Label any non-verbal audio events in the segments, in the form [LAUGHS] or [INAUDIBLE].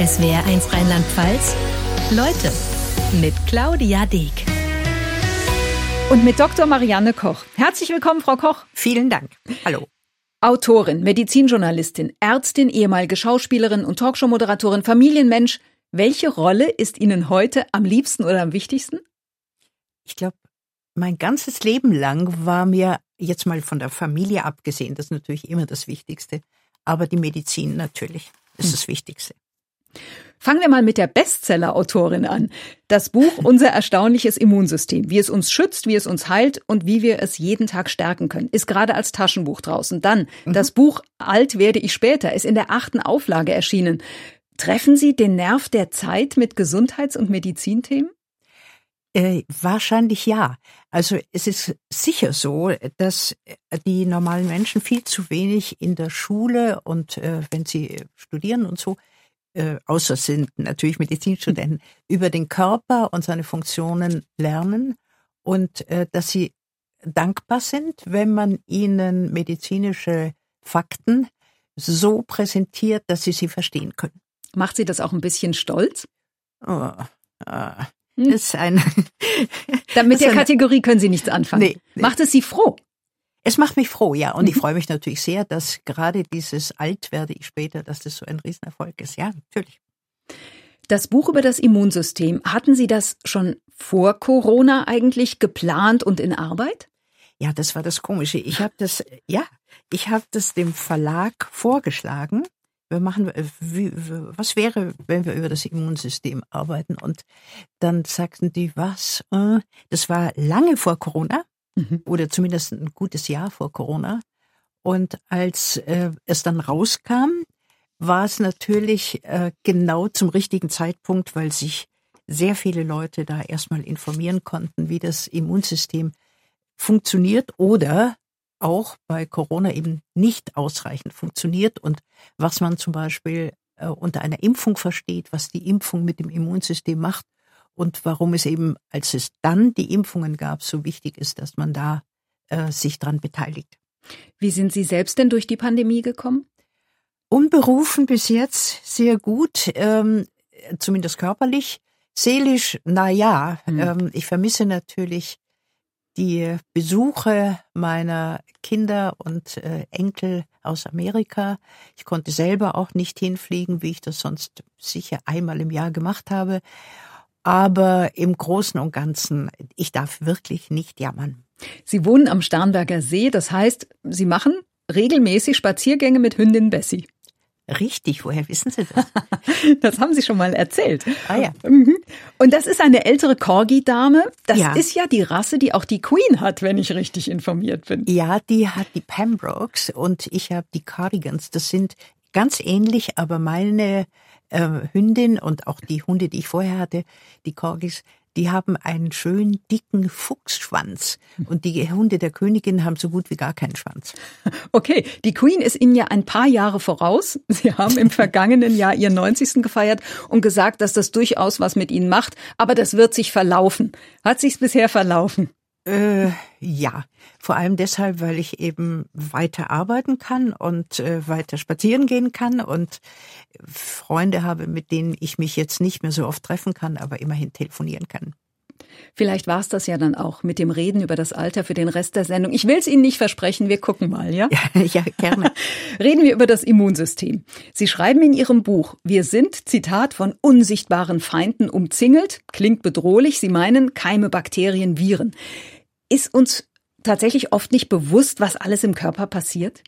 SWR1 Rheinland-Pfalz. Leute mit Claudia Deek. Und mit Dr. Marianne Koch. Herzlich willkommen, Frau Koch. Vielen Dank. Hallo. Autorin, Medizinjournalistin, Ärztin, ehemalige Schauspielerin und Talkshow-Moderatorin, Familienmensch. Welche Rolle ist Ihnen heute am liebsten oder am wichtigsten? Ich glaube, mein ganzes Leben lang war mir jetzt mal von der Familie abgesehen, das ist natürlich immer das Wichtigste, aber die Medizin natürlich ist hm. das Wichtigste. Fangen wir mal mit der Bestseller-Autorin an. Das Buch Unser erstaunliches Immunsystem, wie es uns schützt, wie es uns heilt und wie wir es jeden Tag stärken können, ist gerade als Taschenbuch draußen. Dann mhm. das Buch Alt werde ich später ist in der achten Auflage erschienen. Treffen Sie den Nerv der Zeit mit Gesundheits- und Medizinthemen? Äh, wahrscheinlich ja. Also es ist sicher so, dass die normalen Menschen viel zu wenig in der Schule und äh, wenn sie studieren und so äh, außer sind natürlich Medizinstudenten, [LAUGHS] über den Körper und seine Funktionen lernen und äh, dass sie dankbar sind, wenn man ihnen medizinische Fakten so präsentiert, dass sie sie verstehen können. Macht sie das auch ein bisschen stolz? Oh, äh, ist ein Damit [LAUGHS] der Kategorie können Sie nichts anfangen. Nee, nee. Macht es Sie froh? Es macht mich froh, ja. Und ich mhm. freue mich natürlich sehr, dass gerade dieses Alt werde ich später, dass das so ein Riesenerfolg ist. Ja, natürlich. Das Buch über das Immunsystem, hatten Sie das schon vor Corona eigentlich geplant und in Arbeit? Ja, das war das Komische. Ich habe das, ja, ich habe das dem Verlag vorgeschlagen. Wir machen, wie, was wäre, wenn wir über das Immunsystem arbeiten? Und dann sagten die, was? Äh, das war lange vor Corona mhm. oder zumindest ein gutes Jahr vor Corona. Und als äh, es dann rauskam, war es natürlich äh, genau zum richtigen Zeitpunkt, weil sich sehr viele Leute da erstmal informieren konnten, wie das Immunsystem funktioniert oder auch bei Corona eben nicht ausreichend funktioniert und was man zum Beispiel äh, unter einer Impfung versteht, was die Impfung mit dem Immunsystem macht und warum es eben, als es dann die Impfungen gab, so wichtig ist, dass man da äh, sich dran beteiligt. Wie sind Sie selbst denn durch die Pandemie gekommen? Unberufen bis jetzt sehr gut, ähm, zumindest körperlich. Seelisch, na ja, mhm. ähm, ich vermisse natürlich die Besuche meiner Kinder und äh, Enkel aus Amerika. Ich konnte selber auch nicht hinfliegen, wie ich das sonst sicher einmal im Jahr gemacht habe. Aber im Großen und Ganzen, ich darf wirklich nicht jammern. Sie wohnen am Starnberger See, das heißt, Sie machen regelmäßig Spaziergänge mit Hündin Bessie. Richtig, woher wissen Sie das? [LAUGHS] das haben Sie schon mal erzählt. Ah ja. Mhm. Und das ist eine ältere Corgi-Dame. Das ja. ist ja die Rasse, die auch die Queen hat, wenn ich richtig informiert bin. Ja, die hat die Pembrokes und ich habe die Cardigans. Das sind ganz ähnlich, aber meine äh, Hündin und auch die Hunde, die ich vorher hatte, die Corgis, die haben einen schönen dicken Fuchsschwanz und die Hunde der Königin haben so gut wie gar keinen Schwanz. [LAUGHS] Okay, die Queen ist Ihnen ja ein paar Jahre voraus. Sie haben im [LAUGHS] vergangenen Jahr Ihren 90. gefeiert und gesagt, dass das durchaus was mit Ihnen macht, aber das wird sich verlaufen. Hat sich's bisher verlaufen? Äh, ja, vor allem deshalb, weil ich eben weiter arbeiten kann und äh, weiter spazieren gehen kann und Freunde habe, mit denen ich mich jetzt nicht mehr so oft treffen kann, aber immerhin telefonieren kann. Vielleicht war es das ja dann auch mit dem Reden über das Alter für den Rest der Sendung. Ich will es Ihnen nicht versprechen, wir gucken mal, ja? Ja, [LAUGHS] ja gerne. [LAUGHS] Reden wir über das Immunsystem. Sie schreiben in Ihrem Buch, wir sind, Zitat, von unsichtbaren Feinden umzingelt. Klingt bedrohlich. Sie meinen Keime, Bakterien, Viren. Ist uns tatsächlich oft nicht bewusst, was alles im Körper passiert?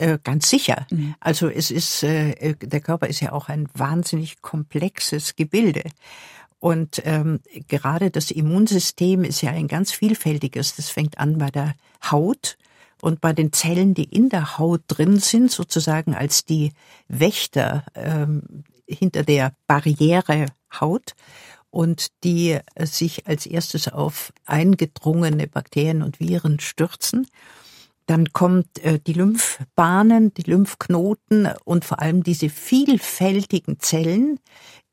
Äh, ganz sicher. Mhm. Also es ist, äh, der Körper ist ja auch ein wahnsinnig komplexes Gebilde. Und ähm, gerade das Immunsystem ist ja ein ganz vielfältiges. Das fängt an bei der Haut und bei den Zellen, die in der Haut drin sind, sozusagen als die Wächter ähm, hinter der Barriere Haut und die äh, sich als erstes auf eingedrungene Bakterien und Viren stürzen. Dann kommt äh, die Lymphbahnen, die Lymphknoten und vor allem diese vielfältigen Zellen,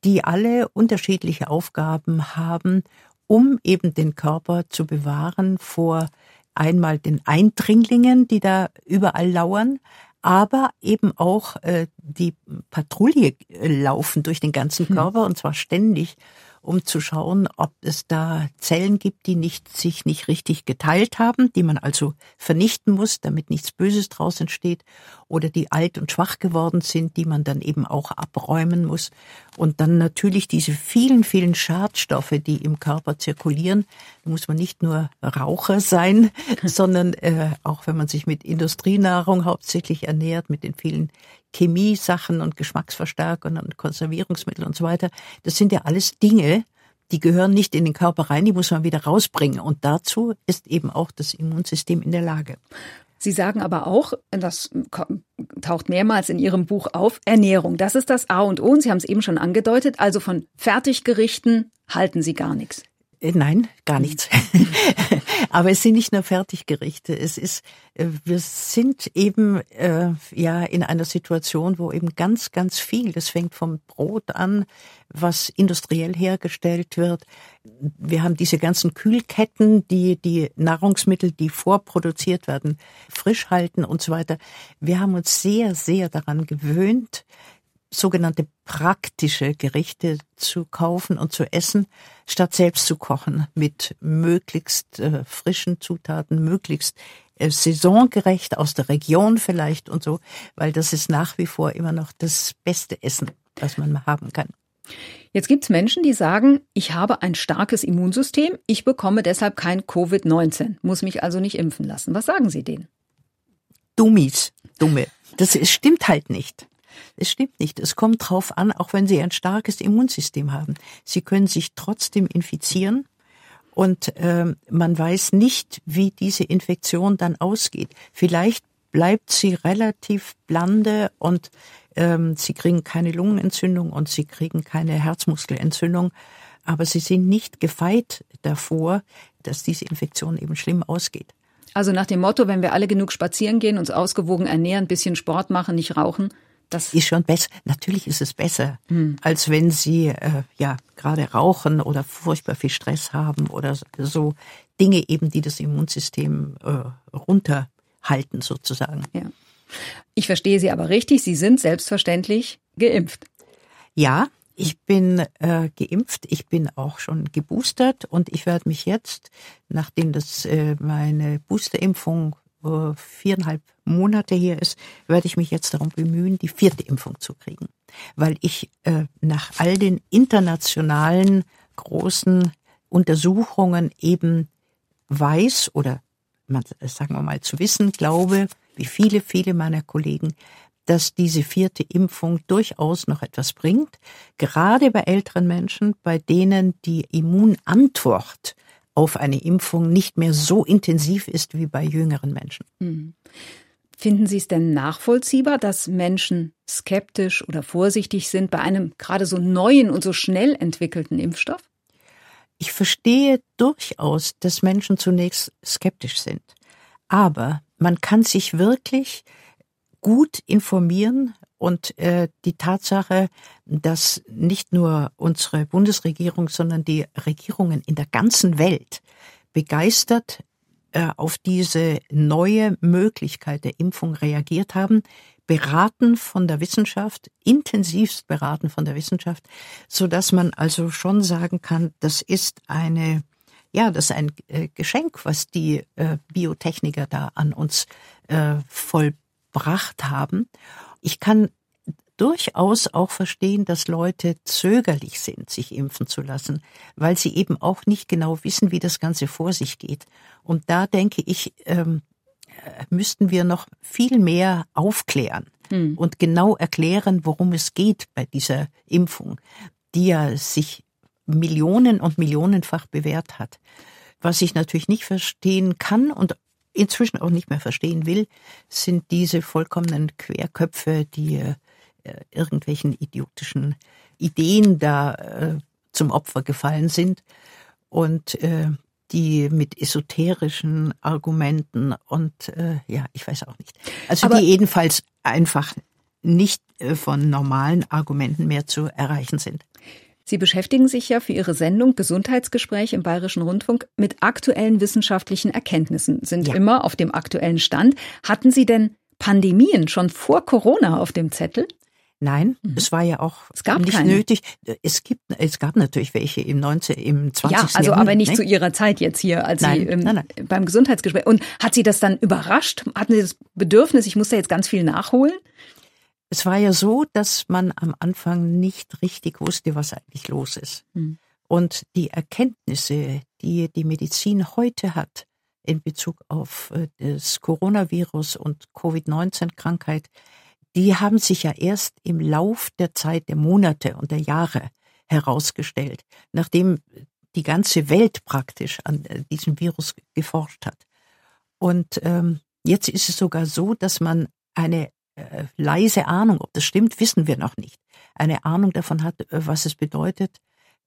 die alle unterschiedliche Aufgaben haben, um eben den Körper zu bewahren vor einmal den Eindringlingen, die da überall lauern, aber eben auch äh, die Patrouille laufen durch den ganzen hm. Körper und zwar ständig um zu schauen, ob es da Zellen gibt, die nicht, sich nicht richtig geteilt haben, die man also vernichten muss, damit nichts Böses draus entsteht, oder die alt und schwach geworden sind, die man dann eben auch abräumen muss. Und dann natürlich diese vielen, vielen Schadstoffe, die im Körper zirkulieren. Da muss man nicht nur Raucher sein, [LAUGHS] sondern äh, auch wenn man sich mit Industrienahrung hauptsächlich ernährt, mit den vielen Chemiesachen und Geschmacksverstärkern und Konservierungsmitteln und so weiter. Das sind ja alles Dinge, die gehören nicht in den Körper rein, die muss man wieder rausbringen. Und dazu ist eben auch das Immunsystem in der Lage. Sie sagen aber auch, das taucht mehrmals in Ihrem Buch auf, Ernährung. Das ist das A und O. Und Sie haben es eben schon angedeutet. Also von Fertiggerichten halten Sie gar nichts. Äh, nein, gar nichts. [LAUGHS] Aber es sind nicht nur Fertiggerichte. Es ist, äh, wir sind eben äh, ja in einer Situation, wo eben ganz, ganz viel. Das fängt vom Brot an, was industriell hergestellt wird. Wir haben diese ganzen Kühlketten, die die Nahrungsmittel, die vorproduziert werden, frisch halten und so weiter. Wir haben uns sehr, sehr daran gewöhnt, sogenannte praktische Gerichte zu kaufen und zu essen, statt selbst zu kochen mit möglichst äh, frischen Zutaten, möglichst äh, saisongerecht aus der Region vielleicht und so, weil das ist nach wie vor immer noch das beste Essen, was man haben kann. Jetzt gibt's Menschen, die sagen, ich habe ein starkes Immunsystem, ich bekomme deshalb kein Covid-19, muss mich also nicht impfen lassen. Was sagen Sie denen? Dummies, dumme. Das stimmt halt nicht. Es stimmt nicht. Es kommt drauf an, auch wenn Sie ein starkes Immunsystem haben. Sie können sich trotzdem infizieren und äh, man weiß nicht, wie diese Infektion dann ausgeht. Vielleicht bleibt sie relativ blande und ähm, sie kriegen keine Lungenentzündung und sie kriegen keine Herzmuskelentzündung, aber sie sind nicht gefeit davor, dass diese Infektion eben schlimm ausgeht. Also nach dem Motto, wenn wir alle genug spazieren gehen, uns ausgewogen ernähren, bisschen Sport machen, nicht rauchen, das ist schon besser. Natürlich ist es besser, hm. als wenn Sie äh, ja gerade rauchen oder furchtbar viel Stress haben oder so Dinge eben, die das Immunsystem äh, runterhalten sozusagen. Ja. Ich verstehe Sie aber richtig. Sie sind selbstverständlich geimpft. Ja, ich bin äh, geimpft, ich bin auch schon geboostert und ich werde mich jetzt, nachdem das äh, meine Boosterimpfung äh, viereinhalb Monate her ist, werde ich mich jetzt darum bemühen, die vierte Impfung zu kriegen. Weil ich äh, nach all den internationalen großen Untersuchungen eben weiß oder man, sagen wir mal zu wissen, glaube, wie viele, viele meiner Kollegen, dass diese vierte Impfung durchaus noch etwas bringt, gerade bei älteren Menschen, bei denen die Immunantwort auf eine Impfung nicht mehr so intensiv ist wie bei jüngeren Menschen. Hm. Finden Sie es denn nachvollziehbar, dass Menschen skeptisch oder vorsichtig sind bei einem gerade so neuen und so schnell entwickelten Impfstoff? Ich verstehe durchaus, dass Menschen zunächst skeptisch sind. Aber man kann sich wirklich gut informieren und äh, die Tatsache, dass nicht nur unsere Bundesregierung, sondern die Regierungen in der ganzen Welt begeistert auf diese neue Möglichkeit der Impfung reagiert haben, beraten von der Wissenschaft, intensivst beraten von der Wissenschaft, so dass man also schon sagen kann, das ist eine ja, das ist ein äh, Geschenk, was die äh, Biotechniker da an uns äh, vollbracht haben. Ich kann durchaus auch verstehen, dass Leute zögerlich sind, sich impfen zu lassen, weil sie eben auch nicht genau wissen, wie das Ganze vor sich geht. Und da denke ich, ähm, äh, müssten wir noch viel mehr aufklären hm. und genau erklären, worum es geht bei dieser Impfung, die ja sich Millionen und Millionenfach bewährt hat. Was ich natürlich nicht verstehen kann und inzwischen auch nicht mehr verstehen will, sind diese vollkommenen Querköpfe, die äh, irgendwelchen idiotischen Ideen da äh, zum Opfer gefallen sind und äh, die mit esoterischen Argumenten und äh, ja, ich weiß auch nicht. Also Aber die jedenfalls einfach nicht äh, von normalen Argumenten mehr zu erreichen sind. Sie beschäftigen sich ja für Ihre Sendung Gesundheitsgespräch im Bayerischen Rundfunk mit aktuellen wissenschaftlichen Erkenntnissen, sind ja. immer auf dem aktuellen Stand. Hatten Sie denn Pandemien schon vor Corona auf dem Zettel? Nein, mhm. es war ja auch es gab nicht keine. nötig. Es gibt, es gab natürlich welche im 19, im 20. Ja, also Jahrhundert, aber nicht ne? zu Ihrer Zeit jetzt hier, als Nein, Sie ähm, nein, beim Gesundheitsgespräch. Und hat Sie das dann überrascht? Hatten Sie das Bedürfnis, ich muss da jetzt ganz viel nachholen? Es war ja so, dass man am Anfang nicht richtig wusste, was eigentlich los ist. Hm. Und die Erkenntnisse, die die Medizin heute hat in Bezug auf äh, das Coronavirus und Covid-19-Krankheit, die haben sich ja erst im Lauf der Zeit, der Monate und der Jahre herausgestellt, nachdem die ganze Welt praktisch an äh, diesem Virus geforscht hat. Und ähm, jetzt ist es sogar so, dass man eine äh, leise Ahnung, ob das stimmt, wissen wir noch nicht, eine Ahnung davon hat, äh, was es bedeutet,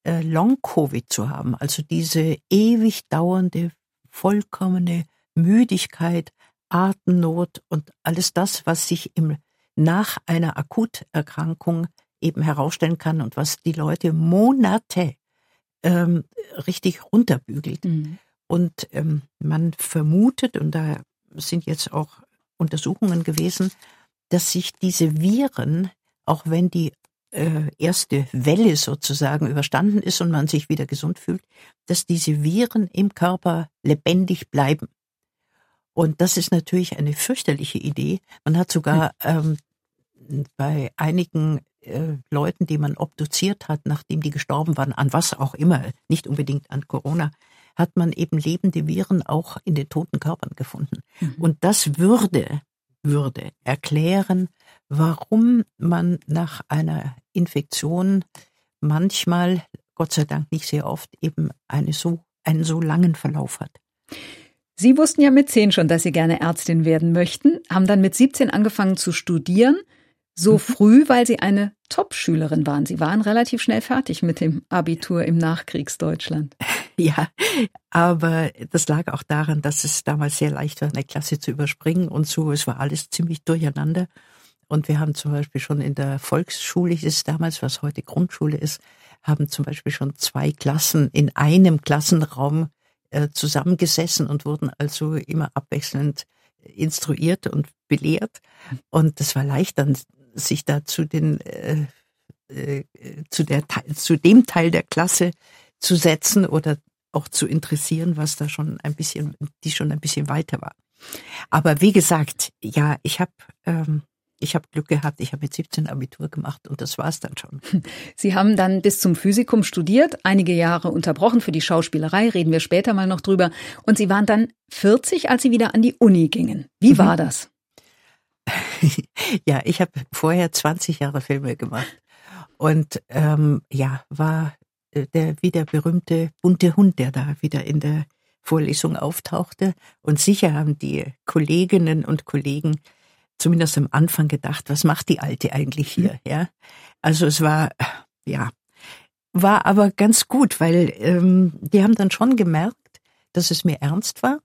äh, Long-Covid zu haben, also diese ewig dauernde, vollkommene Müdigkeit, Atemnot und alles das, was sich im, nach einer Akuterkrankung eben herausstellen kann und was die Leute Monate ähm, richtig runterbügelt. Mhm. Und ähm, man vermutet, und da sind jetzt auch Untersuchungen gewesen, dass sich diese Viren, auch wenn die äh, erste Welle sozusagen überstanden ist und man sich wieder gesund fühlt, dass diese Viren im Körper lebendig bleiben. Und das ist natürlich eine fürchterliche Idee. Man hat sogar ähm, bei einigen äh, Leuten, die man obduziert hat, nachdem die gestorben waren, an was auch immer, nicht unbedingt an Corona, hat man eben lebende Viren auch in den toten Körpern gefunden. Mhm. Und das würde, würde erklären, warum man nach einer Infektion manchmal, Gott sei Dank nicht sehr oft, eben eine so, einen so langen Verlauf hat. Sie wussten ja mit zehn schon, dass Sie gerne Ärztin werden möchten, haben dann mit 17 angefangen zu studieren. So Mhm. früh, weil Sie eine Top-Schülerin waren. Sie waren relativ schnell fertig mit dem Abitur im Nachkriegsdeutschland. [LAUGHS] Ja, aber das lag auch daran, dass es damals sehr leicht war, eine Klasse zu überspringen und so. Es war alles ziemlich durcheinander. Und wir haben zum Beispiel schon in der Volksschule, es damals, was heute Grundschule ist, haben zum Beispiel schon zwei Klassen in einem Klassenraum äh, zusammengesessen und wurden also immer abwechselnd instruiert und belehrt. Und das war leicht dann, sich da zu den äh, äh, zu der zu dem Teil der Klasse zu setzen oder auch zu interessieren, was da schon ein bisschen, die schon ein bisschen weiter war. Aber wie gesagt, ja, ich habe ähm, ich habe Glück gehabt, ich habe mit 17 Abitur gemacht und das war's dann schon. Sie haben dann bis zum Physikum studiert, einige Jahre unterbrochen für die Schauspielerei, reden wir später mal noch drüber. Und Sie waren dann 40, als Sie wieder an die Uni gingen. Wie Mhm. war das? [LAUGHS] ja, ich habe vorher 20 Jahre Filme gemacht und ähm, ja, war äh, der wie der berühmte bunte Hund, der da wieder in der Vorlesung auftauchte. Und sicher haben die Kolleginnen und Kollegen zumindest am Anfang gedacht, was macht die Alte eigentlich hier? Ja, also es war ja war aber ganz gut, weil ähm, die haben dann schon gemerkt, dass es mir ernst war.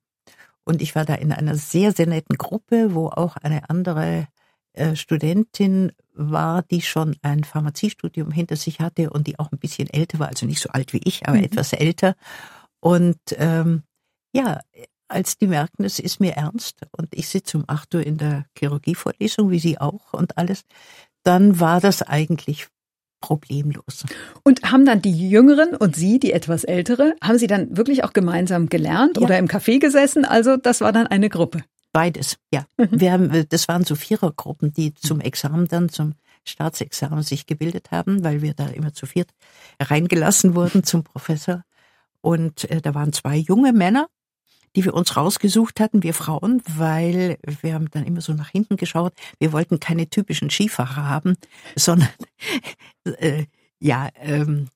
Und ich war da in einer sehr, sehr netten Gruppe, wo auch eine andere äh, Studentin war, die schon ein Pharmaziestudium hinter sich hatte und die auch ein bisschen älter war, also nicht so alt wie ich, aber Mhm. etwas älter. Und ähm, ja, als die merkten, es ist mir ernst und ich sitze um 8 Uhr in der Chirurgievorlesung, wie sie auch und alles, dann war das eigentlich problemlos. Und haben dann die Jüngeren und Sie, die etwas Ältere, haben Sie dann wirklich auch gemeinsam gelernt Ja. oder im Café gesessen? Also das war dann eine Gruppe. Beides, ja. Mhm. Wir haben, das waren so Vierergruppen, die zum Examen dann, zum Staatsexamen sich gebildet haben, weil wir da immer zu viert reingelassen wurden zum Professor. Und äh, da waren zwei junge Männer, die wir uns rausgesucht hatten, wir Frauen, weil wir haben dann immer so nach hinten geschaut. Wir wollten keine typischen Skifahrer haben, [LAUGHS] sondern äh, ja, ähm,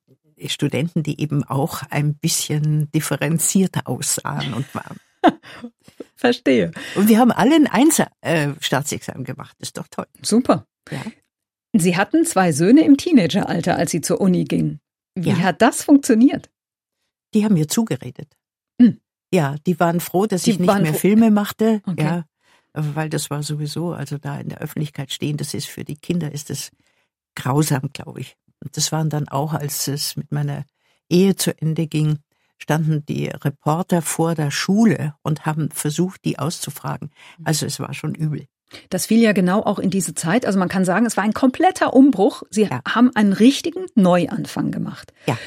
Studenten, die eben auch ein bisschen differenzierter aussahen und waren. [LAUGHS] Verstehe. Und wir haben alle ein Einser äh, Staatsexamen gemacht. Ist doch toll. Super. Ja. Sie hatten zwei Söhne im Teenageralter, als Sie zur Uni gingen. Wie Ja. hat das funktioniert? Die haben mir zugeredet. Ja, die waren froh, dass Die ich nicht mehr froh. Filme machte. Okay. Ja, weil das war sowieso, also da in der Öffentlichkeit stehen, das ist für die Kinder ist das grausam, glaube ich. Und das waren dann auch, als es mit meiner Ehe zu Ende ging, standen die Reporter vor der Schule und haben versucht, die auszufragen. Also es war schon übel. Das fiel ja genau auch in diese Zeit. Also man kann sagen, es war ein kompletter Umbruch. Sie ja. haben einen richtigen Neuanfang gemacht. Ja.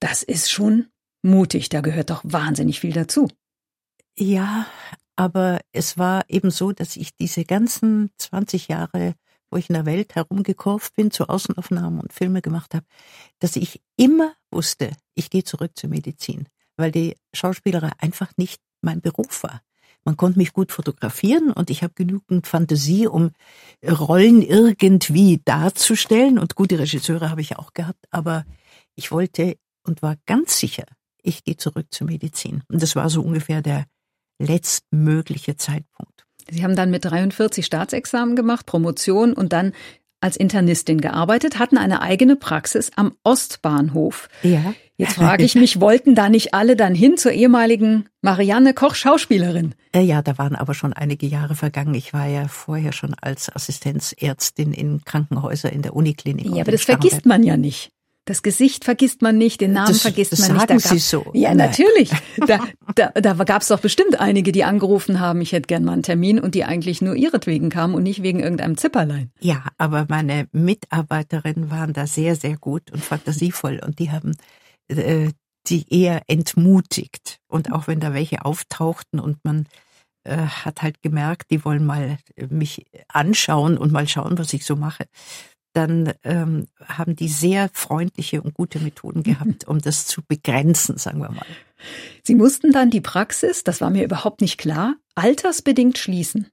Das ist schon mutig. Da gehört doch wahnsinnig viel dazu. Ja, aber es war eben so, dass ich diese ganzen 20 Jahre, wo ich in der Welt herumgekurft bin, zu Außenaufnahmen und Filme gemacht habe, dass ich immer wusste, ich gehe zurück zur Medizin, weil die Schauspielerei einfach nicht mein Beruf war. Man konnte mich gut fotografieren und ich habe genügend Fantasie, um Rollen irgendwie darzustellen. Und gute Regisseure habe ich auch gehabt, aber ich wollte und war ganz sicher, ich gehe zurück zur Medizin. Und das war so ungefähr der letztmögliche Zeitpunkt. Sie haben dann mit 43 Staatsexamen gemacht, Promotion und dann als Internistin gearbeitet, hatten eine eigene Praxis am Ostbahnhof. Ja. Jetzt frage ich mich, wollten da nicht alle dann hin zur ehemaligen Marianne Koch Schauspielerin? Ja, da waren aber schon einige Jahre vergangen. Ich war ja vorher schon als Assistenzärztin in Krankenhäusern in der Uniklinik. Ja, aber das vergisst man ja nicht. Das Gesicht vergisst man nicht, den Namen das, vergisst das man sagen nicht. Da Sie so. Ja, natürlich. [LAUGHS] Da, da, da gab es doch bestimmt einige, die angerufen haben, ich hätte gern mal einen Termin und die eigentlich nur ihretwegen kamen und nicht wegen irgendeinem Zipperlein. Ja, aber meine Mitarbeiterinnen waren da sehr, sehr gut und fantasievoll und die haben äh, die eher entmutigt. Und auch wenn da welche auftauchten und man äh, hat halt gemerkt, die wollen mal mich anschauen und mal schauen, was ich so mache dann ähm, haben die sehr freundliche und gute Methoden gehabt, um das zu begrenzen, sagen wir mal. Sie mussten dann die Praxis, das war mir überhaupt nicht klar, altersbedingt schließen.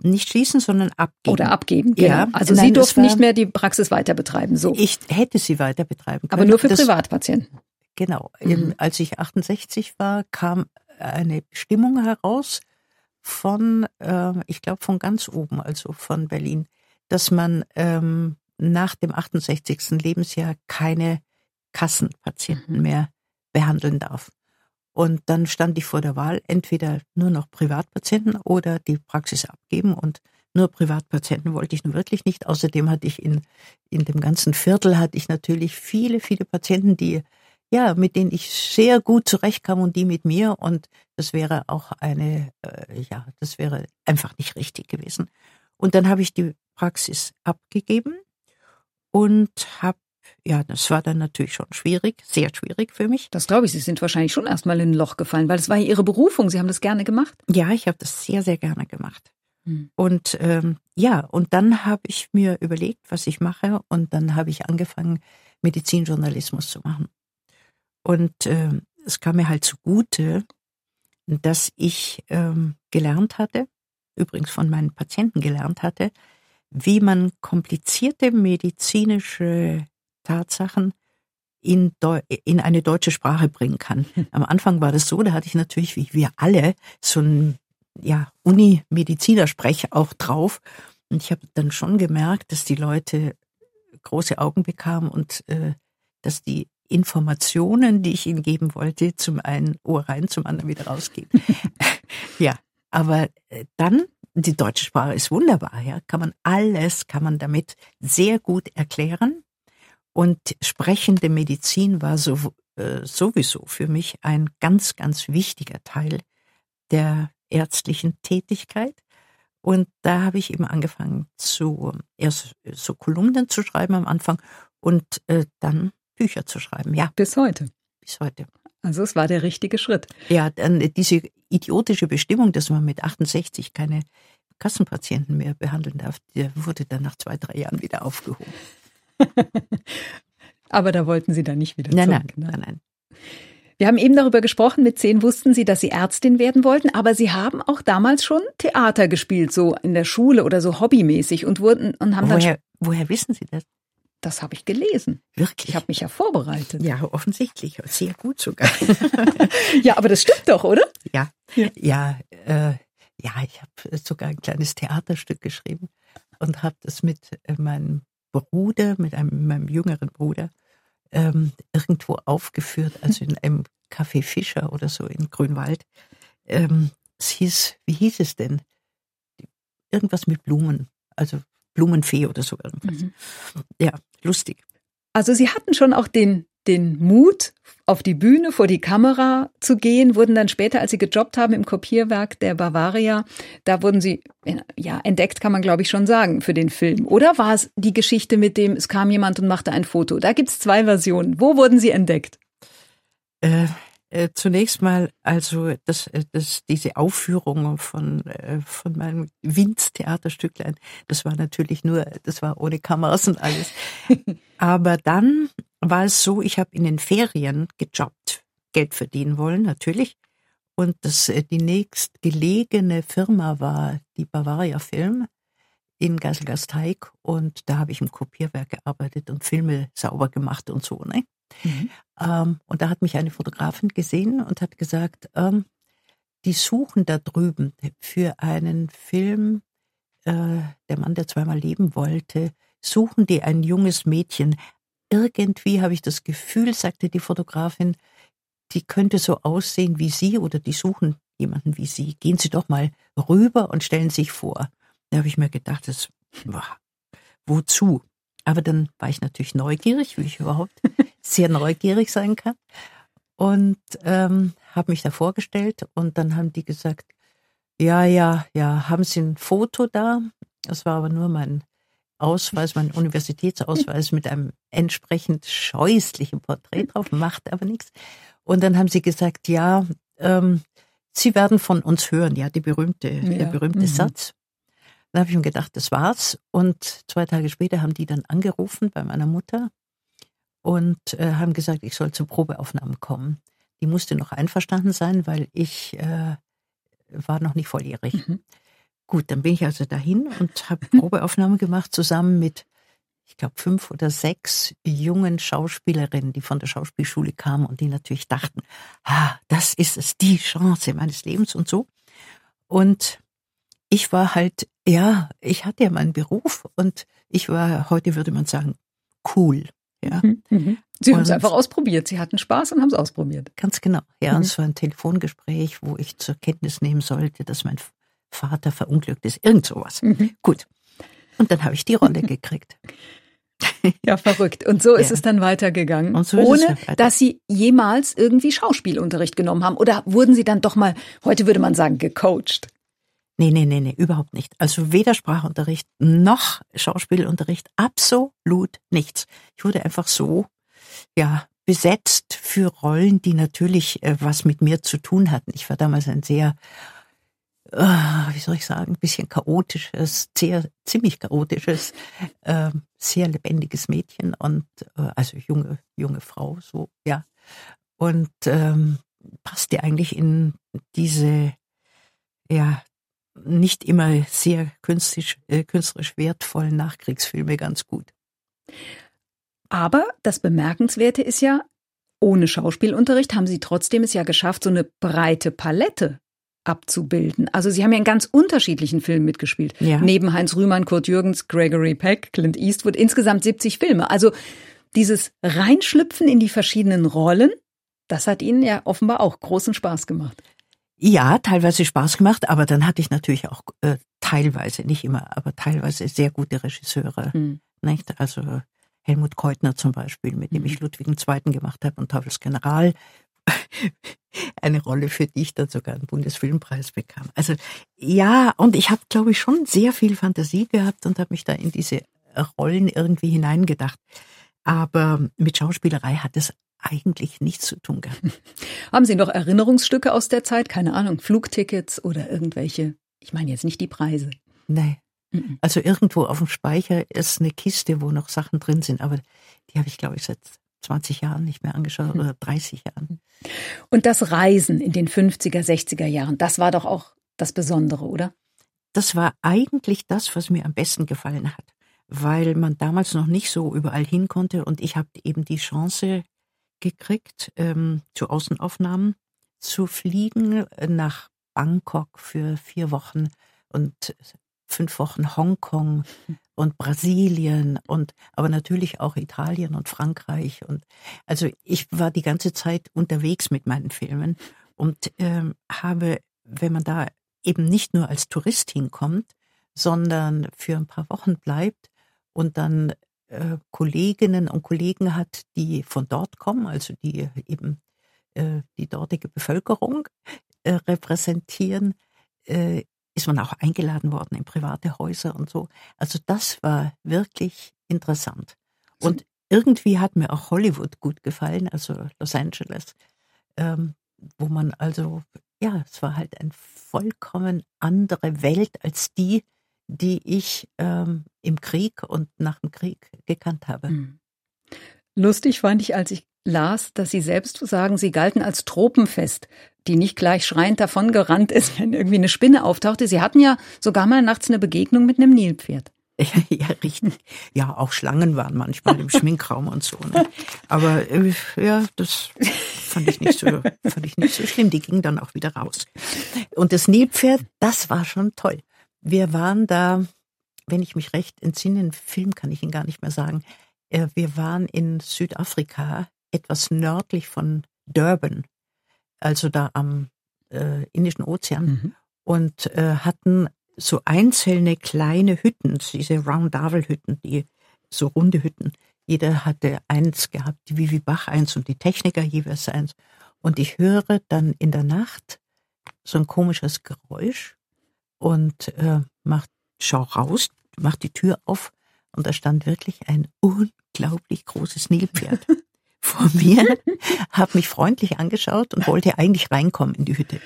Nicht schließen, sondern abgeben. Oder abgeben, genau. Ja, also nein, Sie durften war, nicht mehr die Praxis weiter betreiben, so. Ich hätte sie weiter betreiben können. Aber nur für das, Privatpatienten. Genau. Mhm. Als ich 68 war, kam eine Bestimmung heraus von, äh, ich glaube, von ganz oben, also von Berlin dass man ähm, nach dem 68. Lebensjahr keine Kassenpatienten mhm. mehr behandeln darf. Und dann stand ich vor der Wahl, entweder nur noch Privatpatienten oder die Praxis abgeben. Und nur Privatpatienten wollte ich nun wirklich nicht. Außerdem hatte ich in, in dem ganzen Viertel hatte ich natürlich viele, viele Patienten, die, ja, mit denen ich sehr gut zurechtkam und die mit mir. Und das wäre auch eine, äh, ja, das wäre einfach nicht richtig gewesen. Und dann habe ich die Praxis abgegeben und habe ja, das war dann natürlich schon schwierig, sehr schwierig für mich. Das glaube ich. Sie sind wahrscheinlich schon erstmal in ein Loch gefallen, weil es war ja Ihre Berufung. Sie haben das gerne gemacht. Ja, ich habe das sehr, sehr gerne gemacht. Hm. Und ähm, ja, und dann habe ich mir überlegt, was ich mache, und dann habe ich angefangen, Medizinjournalismus zu machen. Und äh, es kam mir halt zugute, dass ich ähm, gelernt hatte, übrigens von meinen Patienten gelernt hatte, wie man komplizierte medizinische Tatsachen in, Deu in eine deutsche Sprache bringen kann. [LAUGHS] Am Anfang war das so, da hatte ich natürlich, wie wir alle, so ein ja, Uni-Medizinersprech auch drauf. Und ich habe dann schon gemerkt, dass die Leute große Augen bekamen und äh, dass die Informationen, die ich ihnen geben wollte, zum einen Ohr rein, zum anderen wieder rausgehen. [LAUGHS] ja, aber äh, dann die deutsche Sprache ist wunderbar, ja, kann man alles, kann man damit sehr gut erklären. Und sprechende Medizin war so, äh, sowieso für mich ein ganz, ganz wichtiger Teil der ärztlichen Tätigkeit. Und da habe ich eben angefangen zu erst so Kolumnen zu schreiben am Anfang und äh, dann Bücher zu schreiben. Ja. Bis heute. Bis heute. Also es war der richtige Schritt. Ja, dann diese idiotische Bestimmung, dass man mit 68 keine Kassenpatienten mehr behandeln darf, der wurde dann nach zwei, drei Jahren wieder aufgehoben. [LAUGHS] Aber da wollten Sie dann nicht wieder nein, zurück. Nein, nein, nein. Wir haben eben darüber gesprochen, mit zehn wussten Sie, dass Sie Ärztin werden wollten, aber Sie haben auch damals schon Theater gespielt, so in der Schule oder so hobbymäßig und wurden und haben woher, dann. Woher wissen Sie das? Das habe ich gelesen. Wirklich? Ich habe mich ja vorbereitet. Ja, offensichtlich. Sehr gut sogar. [LAUGHS] ja, aber das stimmt doch, oder? Ja, ja, ja, äh, ja ich habe sogar ein kleines Theaterstück geschrieben und habe das mit äh, meinem Bruder, mit einem meinem jüngeren Bruder, ähm, irgendwo aufgeführt, also in einem Café Fischer oder so in Grünwald. Ähm, es hieß, wie hieß es denn? Irgendwas mit Blumen, also Blumenfee oder so irgendwas. Mhm. Ja, lustig. Also Sie hatten schon auch den den Mut, auf die Bühne, vor die Kamera zu gehen, wurden dann später, als Sie gejobbt haben im Kopierwerk der Bavaria, da wurden Sie, ja, entdeckt kann man glaube ich schon sagen für den Film. Oder war es die Geschichte mit dem, es kam jemand und machte ein Foto? Da gibt's zwei Versionen. Wo wurden Sie entdeckt? Äh, äh, zunächst mal, also das, äh, das, diese Aufführung von, äh, von meinem Winz-Theaterstücklein, das war natürlich nur, das war ohne Kameras und alles. [LAUGHS] Aber dann war es so, ich habe in den Ferien gejobbt, Geld verdienen wollen, natürlich. Und das, äh, die nächstgelegene Firma war die Bavaria Film in Gasselgasteig und da habe ich im Kopierwerk gearbeitet und Filme sauber gemacht und so. Ne? Mhm. Ähm, und da hat mich eine Fotografin gesehen und hat gesagt, ähm, die suchen da drüben für einen Film, äh, der Mann, der zweimal leben wollte, suchen die ein junges Mädchen. Irgendwie habe ich das Gefühl, sagte die Fotografin, die könnte so aussehen wie Sie oder die suchen jemanden wie Sie. Gehen Sie doch mal rüber und stellen sich vor. Da habe ich mir gedacht, das, boah, wozu? Aber dann war ich natürlich neugierig, wie ich überhaupt sehr neugierig sein kann. Und ähm, habe mich da vorgestellt und dann haben die gesagt, ja, ja, ja, haben Sie ein Foto da? Das war aber nur mein Ausweis, mein Universitätsausweis mit einem entsprechend scheußlichen Porträt drauf, macht aber nichts. Und dann haben sie gesagt, ja, ähm, Sie werden von uns hören, ja, die berühmte, ja. der berühmte mhm. Satz. Dann habe ich mir gedacht, das war's. Und zwei Tage später haben die dann angerufen bei meiner Mutter und äh, haben gesagt, ich soll zur Probeaufnahme kommen. Die musste noch einverstanden sein, weil ich äh, war noch nicht volljährig. Mhm. Gut, dann bin ich also dahin und habe Probeaufnahme gemacht zusammen mit, ich glaube, fünf oder sechs jungen Schauspielerinnen, die von der Schauspielschule kamen und die natürlich dachten, ah, das ist es, die Chance meines Lebens und so. Und ich war halt, ja, ich hatte ja meinen Beruf und ich war, heute würde man sagen, cool. Ja. Mhm, mhm. Sie haben es einfach ausprobiert. Sie hatten Spaß und haben es ausprobiert. Ganz genau. Ja, mhm. und es war ein Telefongespräch, wo ich zur Kenntnis nehmen sollte, dass mein Vater verunglückt ist. Irgend sowas. Mhm. Gut. Und dann habe ich die Rolle [LAUGHS] gekriegt. Ja, verrückt. Und so ist ja. es dann weitergegangen, Und so ohne weiter. dass Sie jemals irgendwie Schauspielunterricht genommen haben. Oder wurden Sie dann doch mal, heute würde man sagen, gecoacht? Nee, nee, nee, nee, überhaupt nicht. Also weder Sprachunterricht noch Schauspielunterricht, absolut nichts. Ich wurde einfach so, ja, besetzt für Rollen, die natürlich äh, was mit mir zu tun hatten. Ich war damals ein sehr, äh, wie soll ich sagen, ein bisschen chaotisches, sehr, ziemlich chaotisches, äh, sehr lebendiges Mädchen und äh, also junge, junge Frau, so, ja. Und ähm, passte eigentlich in diese ja, nicht immer sehr künstlerisch, äh, künstlerisch wertvollen Nachkriegsfilme ganz gut. Aber das Bemerkenswerte ist ja, ohne Schauspielunterricht haben Sie trotzdem es ja geschafft, so eine breite Palette abzubilden. Also Sie haben ja in ganz unterschiedlichen Filmen mitgespielt. Ja. Neben Heinz Rühmann, Kurt Jürgens, Gregory Peck, Clint Eastwood, insgesamt 70 Filme. Also dieses Reinschlüpfen in die verschiedenen Rollen, das hat Ihnen ja offenbar auch großen Spaß gemacht. Ja, teilweise Spaß gemacht, aber dann hatte ich natürlich auch äh, teilweise, nicht immer, aber teilweise sehr gute Regisseure. Mhm. Nicht? Also Helmut Keutner zum Beispiel, mit dem ich mhm. Ludwig II. gemacht habe und Teufels General. [LAUGHS] Eine Rolle, für die ich dann sogar einen Bundesfilmpreis bekam. Also ja, und ich habe, glaube ich, schon sehr viel Fantasie gehabt und habe mich da in diese Rollen irgendwie hineingedacht. Aber mit Schauspielerei hat es eigentlich nichts zu tun gehabt. [LAUGHS] Haben Sie noch Erinnerungsstücke aus der Zeit? Keine Ahnung, Flugtickets oder irgendwelche? Ich meine jetzt nicht die Preise. Nein. Also irgendwo auf dem Speicher ist eine Kiste, wo noch Sachen drin sind, aber die habe ich, glaube ich, seit 20 Jahren nicht mehr angeschaut oder 30 Jahren. Und das Reisen in den 50er, 60er Jahren, das war doch auch das Besondere, oder? Das war eigentlich das, was mir am besten gefallen hat, weil man damals noch nicht so überall hin konnte und ich habe eben die Chance gekriegt, ähm, zu Außenaufnahmen zu fliegen nach Bangkok für vier Wochen und fünf Wochen Hongkong und Brasilien und aber natürlich auch Italien und Frankreich und also ich war die ganze Zeit unterwegs mit meinen Filmen und ähm, habe, wenn man da eben nicht nur als Tourist hinkommt, sondern für ein paar Wochen bleibt und dann äh, Kolleginnen und Kollegen hat, die von dort kommen, also die eben äh, die dortige Bevölkerung äh, repräsentieren, äh, ist man auch eingeladen worden in private Häuser und so. Also das war wirklich interessant. Und irgendwie hat mir auch Hollywood gut gefallen, also Los Angeles, ähm, wo man also, ja, es war halt eine vollkommen andere Welt als die, die ich ähm, im Krieg und nach dem Krieg gekannt habe. Hm. Lustig fand ich, als ich las, dass Sie selbst sagen, Sie galten als tropenfest, die nicht gleich schreiend davongerannt ist, [LAUGHS] wenn irgendwie eine Spinne auftauchte. Sie hatten ja sogar mal nachts eine Begegnung mit einem Nilpferd. [LAUGHS] Ja, richtig. Ja, auch Schlangen waren manchmal im Schminkraum und so. Ne? Aber äh, ja, das fand ich nicht so, fand ich nicht so schlimm. Die gingen dann auch wieder raus. Und das Nilpferd, das war schon toll. Wir waren da, wenn ich mich recht entsinne, einen Film kann ich Ihnen gar nicht mehr sagen. Äh, wir waren in Südafrika, etwas nördlich von Durban, also da am äh, Indischen Ozean, mhm. und äh, hatten so einzelne kleine Hütten, diese Round-Davel-Hütten, die so runde Hütten. Jeder hatte eins gehabt, die Vivi Bach eins und die Techniker jeweils eins. Und ich höre dann in der Nacht so ein komisches Geräusch und äh, mach, schau raus, mach die Tür auf und da stand wirklich ein unglaublich großes Nilpferd [LAUGHS] vor mir, hat mich freundlich angeschaut und wollte eigentlich reinkommen in die Hütte.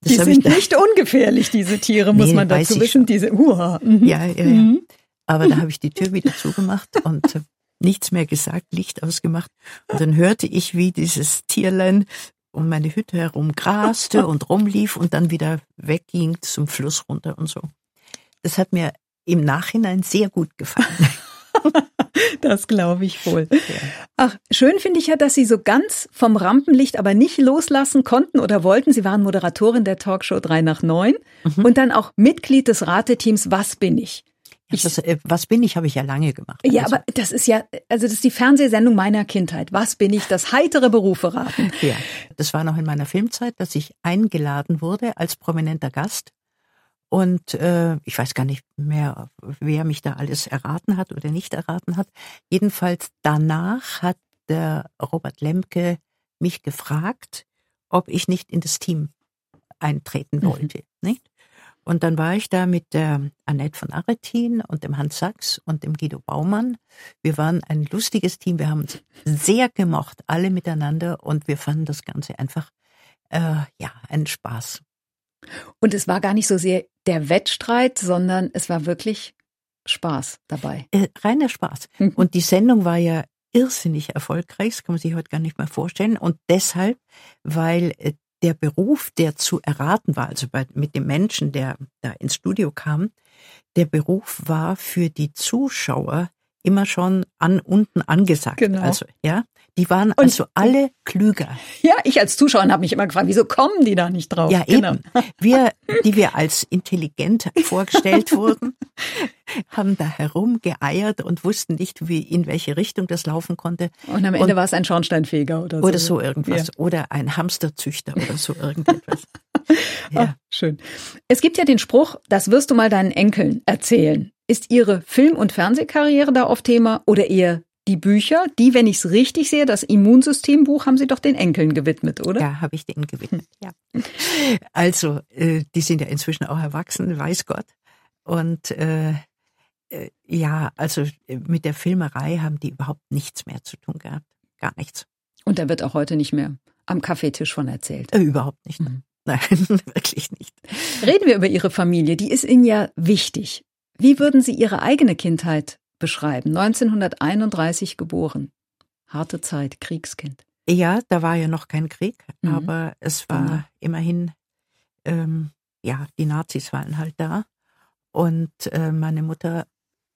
Das die sind nicht ungefährlich, diese Tiere, muss nee, man dazu wissen. Diese Uha. Mhm. Ja, ja, ja. Mhm. Aber da habe ich die Tür wieder zugemacht und nichts mehr gesagt, Licht ausgemacht. Und dann hörte ich, wie dieses Tierlein um meine Hütte herum graste und rumlief und dann wieder wegging zum Fluss runter und so. Das hat mir im Nachhinein sehr gut gefallen. [LAUGHS] Das glaube ich wohl. Ach, schön finde ich ja, dass Sie so ganz vom Rampenlicht aber nicht loslassen konnten oder wollten. Sie waren Moderatorin der Talkshow 3 nach 9 mhm. und dann auch Mitglied des Rateteams Was bin ich? Ich, das, äh, was bin ich, habe ich ja lange gemacht. Ja, also. aber das ist ja, also das ist die Fernsehsendung meiner Kindheit. Was bin ich? Das heitere Berufe raten. Ja, das war noch in meiner Filmzeit, dass ich eingeladen wurde als prominenter Gast und äh, ich weiß gar nicht mehr, wer mich da alles erraten hat oder nicht erraten hat. Jedenfalls danach hat der Robert Lemke mich gefragt, ob ich nicht in das Team eintreten mhm. wollte. Mhm. Nicht? Und dann war ich da mit der Annette von Aretin und dem Hans Sachs und dem Guido Baumann. Wir waren ein lustiges Team. Wir haben uns sehr gemocht, alle miteinander. Und wir fanden das Ganze einfach, äh, ja, einen Spaß. Und es war gar nicht so sehr der Wettstreit, sondern es war wirklich Spaß dabei. Äh, reiner Spaß. Mhm. Und die Sendung war ja irrsinnig erfolgreich, das kann man sich heute gar nicht mehr vorstellen. Und deshalb, weil äh, der Beruf, der zu erraten war, also bei, mit dem Menschen, der da ins Studio kam, der Beruf war für die Zuschauer immer schon an unten angesagt. Genau. Also, ja, die waren und, also alle klüger. Ja, ich als Zuschauer habe mich immer gefragt, wieso kommen die da nicht drauf? Ja, genau. eben. Wir, die wir als intelligent vorgestellt wurden, [LAUGHS] haben da herumgeeiert und wussten nicht, wie in welche Richtung das laufen konnte. Und am Ende und, war es ein Schornsteinfeger oder so. Oder so irgendwas. Ja. Oder ein Hamsterzüchter oder so irgendetwas. ja. [LAUGHS] Oh, schön. Es gibt ja den Spruch, das wirst du mal deinen Enkeln erzählen. Ist Ihre Film- und Fernsehkarriere da oft Thema oder eher die Bücher, die, wenn ich es richtig sehe, das Immunsystembuch haben Sie doch den Enkeln gewidmet, oder? Ja, habe ich denen gewidmet, ja. Also, äh, die sind ja inzwischen auch erwachsen, weiß Gott. Und äh, äh, ja, also äh, mit der Filmerei haben die überhaupt nichts mehr zu tun gehabt. Gar nichts. Und da wird auch heute nicht mehr am Kaffeetisch von erzählt. Äh, überhaupt nicht. Mhm. Nein, [LAUGHS] wirklich nicht. Reden wir über Ihre Familie. Die ist Ihnen ja wichtig. Wie würden Sie Ihre eigene Kindheit beschreiben? 1931 geboren. Harte Zeit, Kriegskind. Ja, da war ja noch kein Krieg, mhm. aber es war genau. immerhin, ähm, ja, die Nazis waren halt da. Und äh, meine Mutter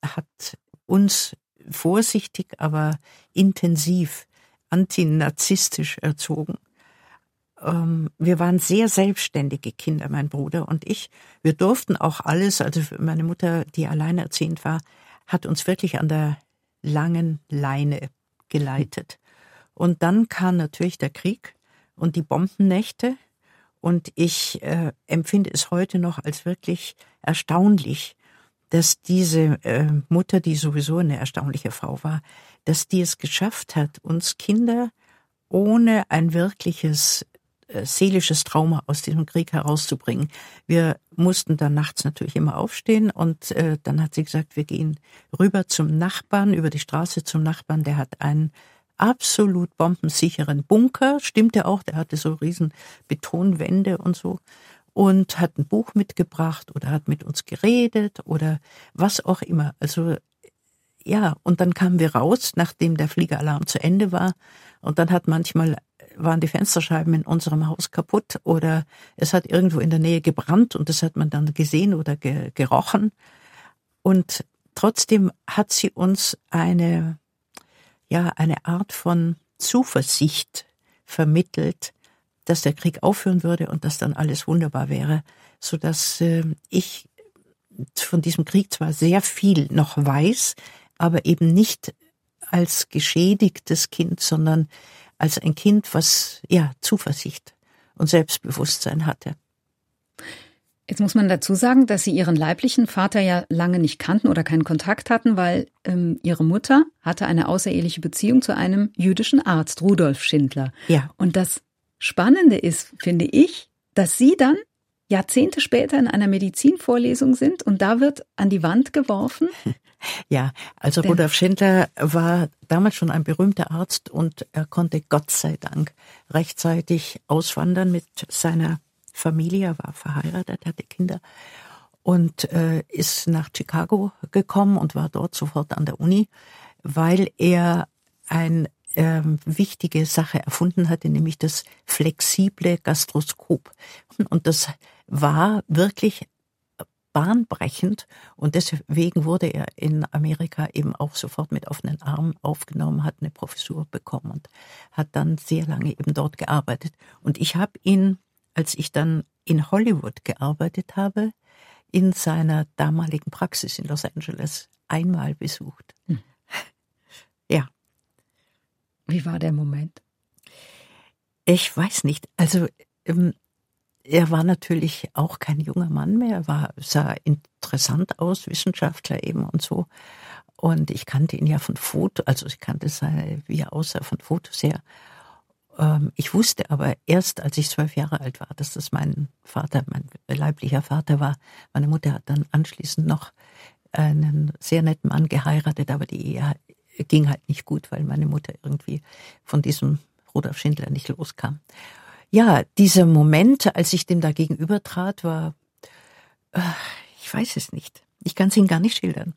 hat uns vorsichtig, aber intensiv antinazistisch erzogen. Ähm, wir waren sehr selbstständige Kinder, mein Bruder und ich. Wir durften auch alles, also meine Mutter, die alleinerziehend war, hat uns wirklich an der langen Leine geleitet. Und dann kam natürlich der Krieg und die Bombennächte. Und ich äh, empfinde es heute noch als wirklich erstaunlich, dass diese äh, Mutter, die sowieso eine erstaunliche Frau war, dass die es geschafft hat, uns Kinder ohne ein wirkliches seelisches Trauma aus diesem Krieg herauszubringen. Wir mussten dann nachts natürlich immer aufstehen und äh, dann hat sie gesagt, wir gehen rüber zum Nachbarn, über die Straße zum Nachbarn, der hat einen absolut bombensicheren Bunker, stimmte auch, der hatte so riesen Betonwände und so und hat ein Buch mitgebracht oder hat mit uns geredet oder was auch immer. Also ja, und dann kamen wir raus, nachdem der Fliegeralarm zu Ende war. Und dann hat manchmal waren die Fensterscheiben in unserem Haus kaputt oder es hat irgendwo in der Nähe gebrannt und das hat man dann gesehen oder ge gerochen. Und trotzdem hat sie uns eine, ja, eine Art von Zuversicht vermittelt, dass der Krieg aufhören würde und dass dann alles wunderbar wäre, so dass äh, ich von diesem Krieg zwar sehr viel noch weiß, aber eben nicht als geschädigtes Kind, sondern als ein Kind, was ja Zuversicht und Selbstbewusstsein hatte. Jetzt muss man dazu sagen, dass Sie Ihren leiblichen Vater ja lange nicht kannten oder keinen Kontakt hatten, weil ähm, Ihre Mutter hatte eine außereheliche Beziehung zu einem jüdischen Arzt, Rudolf Schindler. Ja. Und das Spannende ist, finde ich, dass Sie dann Jahrzehnte später in einer Medizinvorlesung sind und da wird an die Wand geworfen. [LAUGHS] Ja, also Rudolf Schindler war damals schon ein berühmter Arzt und er konnte Gott sei Dank rechtzeitig auswandern mit seiner Familie, er war verheiratet, hatte Kinder und äh, ist nach Chicago gekommen und war dort sofort an der Uni, weil er ein ähm, wichtige Sache erfunden hatte, nämlich das flexible Gastroskop. Und das war wirklich bahnbrechend und deswegen wurde er in Amerika eben auch sofort mit offenen Armen aufgenommen, hat eine Professur bekommen und hat dann sehr lange eben dort gearbeitet. Und ich habe ihn, als ich dann in Hollywood gearbeitet habe, in seiner damaligen Praxis in Los Angeles einmal besucht. Hm. [LAUGHS] Ja. Wie war der Moment? Ich weiß nicht. Also ähm, er war natürlich auch kein junger Mann mehr, war, sah interessant aus, Wissenschaftler eben und so. Und ich kannte ihn ja von Foto, also ich kannte seine, wie er aussah von Fotos her. Ähm, ich wusste aber erst, als ich zwölf Jahre alt war, dass das mein Vater, mein leiblicher Vater war. Meine Mutter hat dann anschließend noch einen sehr netten Mann geheiratet, aber die Ehe ging halt nicht gut, weil meine Mutter irgendwie von diesem Rudolf Schindler nicht loskam ja, dieser Moment, als ich dem da gegenüber trat, war, äh, ich weiß es nicht. Ich kann es Ihnen gar nicht schildern.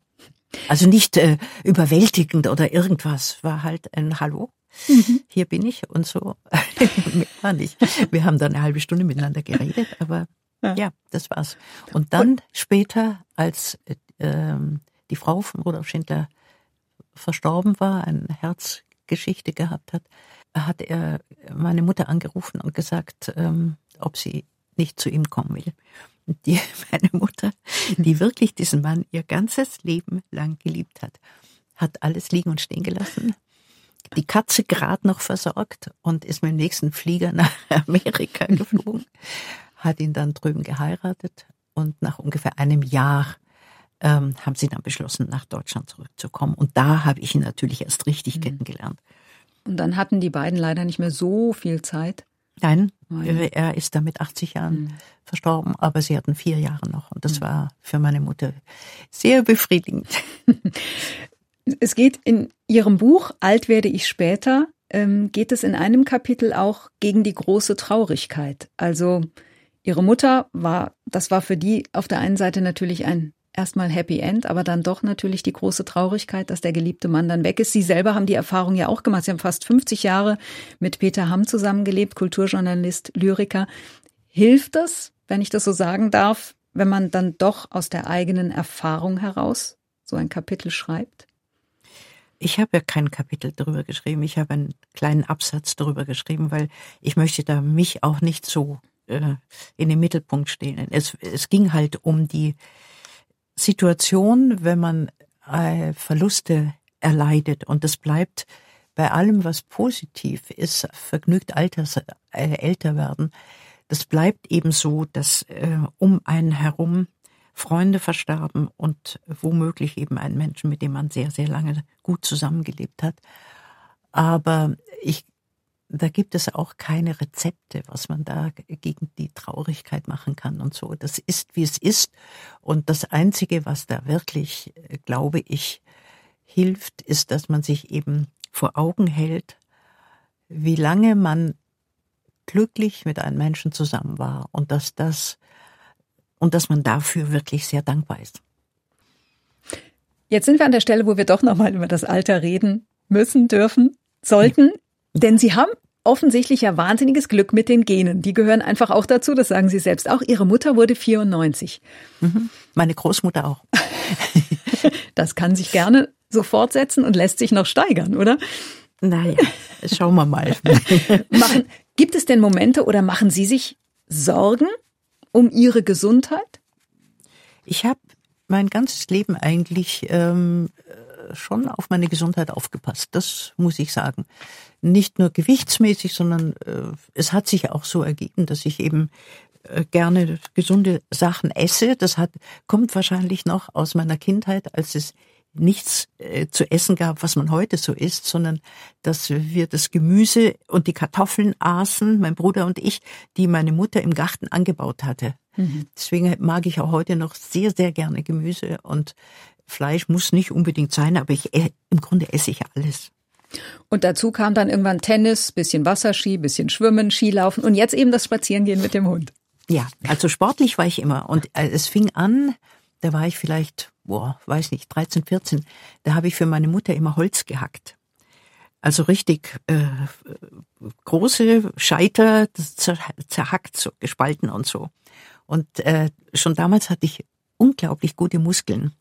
Also nicht äh, überwältigend oder irgendwas, war halt ein Hallo. Mhm. Hier bin ich und so. [LAUGHS] war nicht. Wir haben dann eine halbe Stunde miteinander geredet, aber ja, ja das war's. Und dann und? später, als äh, die Frau von Rudolf Schindler verstorben war, eine Herzgeschichte gehabt hat, hat er meine Mutter angerufen und gesagt, ähm, ob sie nicht zu ihm kommen will. Und die, [LAUGHS] meine Mutter, die wirklich diesen Mann ihr ganzes Leben lang geliebt hat, hat alles liegen und stehen gelassen, die Katze gerade noch versorgt und ist mit dem nächsten Flieger nach [LAUGHS] Amerika geflogen, hat ihn dann drüben geheiratet und nach ungefähr einem Jahr ähm, haben sie dann beschlossen, nach Deutschland zurückzukommen. Und da habe ich ihn natürlich erst richtig mhm. kennengelernt. Und dann hatten die beiden leider nicht mehr so viel Zeit. Nein, Nein. er ist da mit 80 Jahren mhm. verstorben, aber sie hatten vier Jahre noch und das mhm. war für meine Mutter sehr befriedigend. [LAUGHS] Es geht in Ihrem Buch Alt werde ich später, ähm, geht es in einem Kapitel auch gegen die große Traurigkeit. Also Ihre Mutter war, das war für die auf der einen Seite natürlich ein erstmal Happy End, aber dann doch natürlich die große Traurigkeit, dass der geliebte Mann dann weg ist. Sie selber haben die Erfahrung ja auch gemacht. Sie haben fast 50 Jahre mit Peter Hamm zusammengelebt, Kulturjournalist, Lyriker. Hilft das, wenn ich das so sagen darf, wenn man dann doch aus der eigenen Erfahrung heraus so ein Kapitel schreibt? Ich habe ja kein Kapitel darüber geschrieben. Ich habe einen kleinen Absatz darüber geschrieben, weil ich möchte da mich auch nicht so äh, in den Mittelpunkt stellen. Es, es ging halt um die Situation, wenn man äh, Verluste erleidet und das bleibt bei allem, was positiv ist, vergnügt alters, äh, älter werden, das bleibt eben so, dass äh, um einen herum Freunde verstarben und womöglich eben einen Menschen, mit dem man sehr, sehr lange gut zusammengelebt hat. Aber ich, da gibt es auch keine Rezepte, was man da gegen die Traurigkeit machen kann und so. Das ist, wie es ist. Und das Einzige, was da wirklich, glaube ich, hilft, ist, dass man sich eben vor Augen hält, wie lange man glücklich mit einem Menschen zusammen war und dass das und dass man dafür wirklich sehr dankbar ist. Jetzt sind wir an der Stelle, wo wir doch nochmal über das Alter reden müssen, dürfen, sollten, denn Sie haben offensichtlich ja wahnsinniges Glück mit den Genen. Die gehören einfach auch dazu, das sagen Sie selbst auch. Ihre Mutter wurde 94. Mhm. Meine Großmutter auch. [LAUGHS] das kann sich gerne so fortsetzen und lässt sich noch steigern, oder? Naja, schauen wir mal. [LAUGHS] machen, gibt es denn Momente oder machen Sie sich Sorgen um Ihre Gesundheit? Ich habe mein ganzes Leben eigentlich ähm, schon auf meine Gesundheit aufgepasst. Das muss ich sagen. Nicht nur gewichtsmäßig, sondern äh, es hat sich auch so ergeben, dass ich eben äh, gerne gesunde Sachen esse. Das hat kommt wahrscheinlich noch aus meiner Kindheit, als es nichts äh, zu essen gab, was man heute so isst, sondern dass wir das Gemüse und die Kartoffeln aßen, mein Bruder und ich, die meine Mutter im Garten angebaut hatte. Mhm. Deswegen mag ich auch heute noch sehr, sehr gerne Gemüse und Fleisch muss nicht unbedingt sein, aber ich äh, im Grunde esse ich alles. Und dazu kam dann irgendwann Tennis, bisschen Wasserski, bisschen Schwimmen, Skilaufen und jetzt eben das Spazierengehen mit dem Hund. Ja, also sportlich war ich immer und äh, es fing an, da war ich vielleicht boah, weiß nicht, 13, 14, da habe ich für meine Mutter immer Holz gehackt. Also richtig äh, große Scheiter zerhackt, so gespalten und so. Und äh, schon damals hatte ich unglaublich gute Muskeln.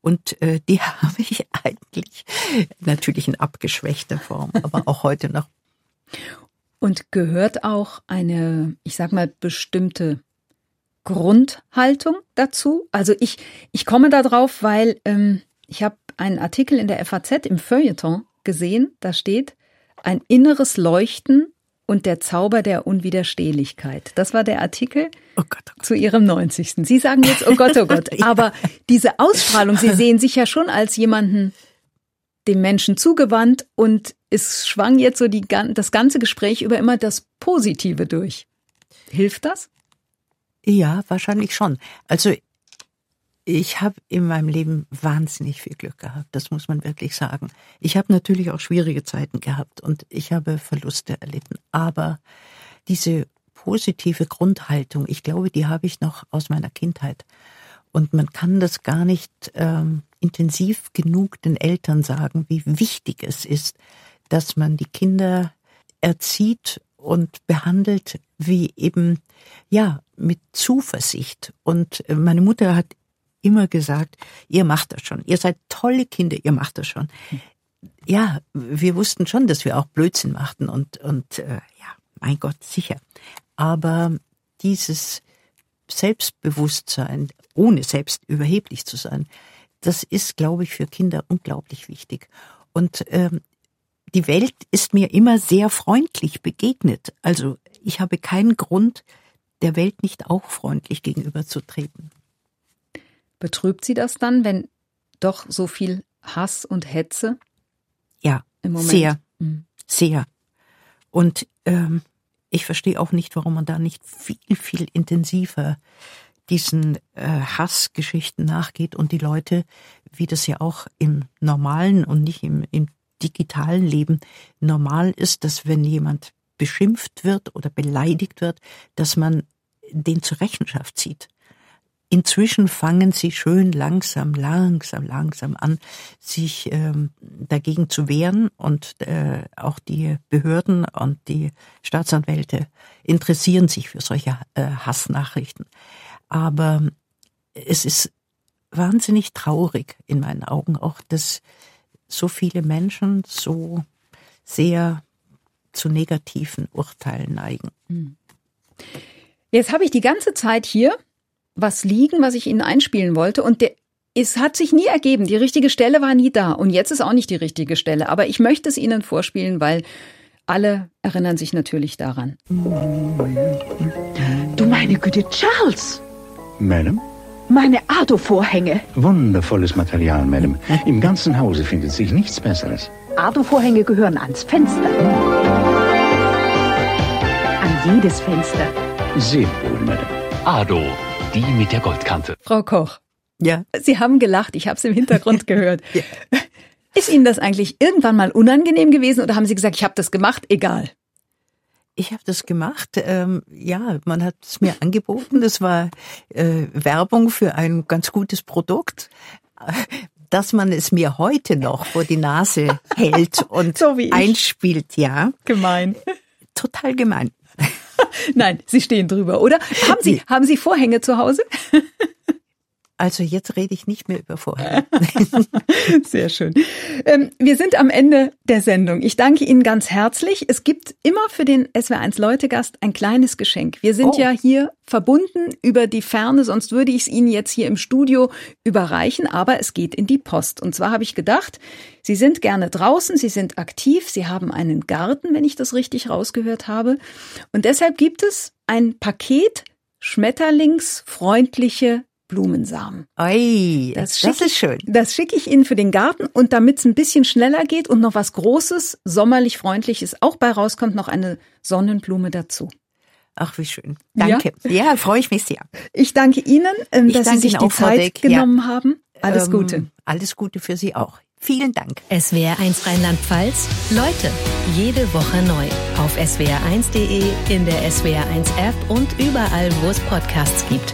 Und äh, die [LAUGHS] habe ich eigentlich natürlich in abgeschwächter Form, aber [LAUGHS] auch heute noch. Und gehört auch eine, ich sag mal, bestimmte Grundhaltung dazu. Also ich, ich komme da drauf, weil ähm, ich habe einen Artikel in der FAZ im Feuilleton gesehen, da steht ein inneres Leuchten und der Zauber der Unwiderstehlichkeit. Das war der Artikel oh Gott, oh Gott. zu Ihrem 90. Sie sagen jetzt, oh Gott, oh Gott. [LAUGHS] Aber diese Ausstrahlung, Sie sehen sich ja schon als jemanden dem Menschen zugewandt und es schwang jetzt so die, das ganze Gespräch über immer das Positive durch. Hilft das? Ja, wahrscheinlich schon. Also ich habe in meinem Leben wahnsinnig viel Glück gehabt, das muss man wirklich sagen. Ich habe natürlich auch schwierige Zeiten gehabt und ich habe Verluste erlitten, aber diese positive Grundhaltung, ich glaube, die habe ich noch aus meiner Kindheit. Und man kann das gar nicht ähm, intensiv genug den Eltern sagen, wie wichtig es ist, dass man die Kinder erzieht und behandelt wie eben, ja, mit Zuversicht. Und meine Mutter hat immer gesagt, ihr macht das schon. Ihr seid tolle Kinder, ihr macht das schon. Ja, wir wussten schon, dass wir auch Blödsinn machten und, und äh, ja, mein Gott, sicher. Aber dieses Selbstbewusstsein, ohne selbst überheblich zu sein, das ist, glaube ich, für Kinder unglaublich wichtig. Und ähm, die Welt ist mir immer sehr freundlich begegnet. Also ich habe keinen Grund, der Welt nicht auch freundlich gegenüberzutreten. Betrübt Sie das dann, wenn doch so viel Hass und Hetze? Ja, im Moment? sehr, mhm. sehr. Und ähm, ich verstehe auch nicht, warum man da nicht viel, viel intensiver diesen äh, Hassgeschichten nachgeht und die Leute, wie das ja auch im normalen und nicht im, im digitalen Leben normal ist, dass wenn jemand beschimpft wird oder beleidigt wird, dass man den zur Rechenschaft zieht. Inzwischen fangen sie schön langsam, langsam, langsam an, sich ähm, dagegen zu wehren und äh, auch die Behörden und die Staatsanwälte interessieren sich für solche äh, Hassnachrichten. Aber es ist wahnsinnig traurig in meinen Augen auch, dass so viele Menschen so sehr zu negativen Urteilen neigen. Hm. Jetzt habe ich die ganze Zeit hier was liegen, was ich Ihnen einspielen wollte und der, es hat sich nie ergeben. Die richtige Stelle war nie da und jetzt ist auch nicht die richtige Stelle. Aber ich möchte es Ihnen vorspielen, weil alle erinnern sich natürlich daran. Du meine Güte, Charles! Madam? Meine Ardo-Vorhänge. Wundervolles Material, Madame. Im ganzen Hause findet sich nichts Besseres. Ardo-Vorhänge gehören ans Fenster. An jedes Fenster. Sehr wohl, Madame. Ado, die mit der Goldkante. Frau Koch, Ja. Sie haben gelacht, ich habe es im Hintergrund [LAUGHS] gehört. Ja. Ist Ihnen das eigentlich irgendwann mal unangenehm gewesen oder haben Sie gesagt, ich habe das gemacht, egal? Ich habe das gemacht. Ähm, ja, man hat es mir angeboten. Das war äh, Werbung für ein ganz gutes Produkt. Dass man es mir heute noch vor die Nase [LAUGHS] hält und So einspielt, ja, Gemein. total gemein. Nein, Sie stehen drüber, oder? Haben Sie, haben Sie Vorhänge zu Hause? [LAUGHS] Also jetzt rede ich nicht mehr über Vorhänge. [LAUGHS] Sehr schön. Ähm, wir sind am Ende der Sendung. Ich danke Ihnen ganz herzlich. Es gibt immer für den SWR1 Leutegast ein kleines Geschenk. Wir sind Oh. ja hier verbunden über die Ferne, sonst würde ich es Ihnen jetzt hier im Studio überreichen, aber es geht in die Post. Und zwar habe ich gedacht, Sie sind gerne draußen, Sie sind aktiv, Sie haben einen Garten, wenn ich das richtig rausgehört habe. Und deshalb gibt es ein Paket schmetterlingsfreundliche Blumensamen. Oi, Das das, ist schön. Das schicke ich Ihnen für den Garten und damit es ein bisschen schneller geht und noch was Großes, sommerlich Freundliches auch bei rauskommt, noch eine Sonnenblume dazu. Ach, wie schön. Danke. Ja, freue ich mich sehr. Ich danke Ihnen, ähm, Ich dass Sie danke sich Ihnen die Zeit Deck, ja. genommen haben. Alles Ähm, Gute. Alles Gute für Sie auch. Vielen Dank. SWR1 Rheinland-Pfalz. Leute, jede Woche neu. Auf swr1.de, in der SWR1 App und überall, wo es Podcasts gibt.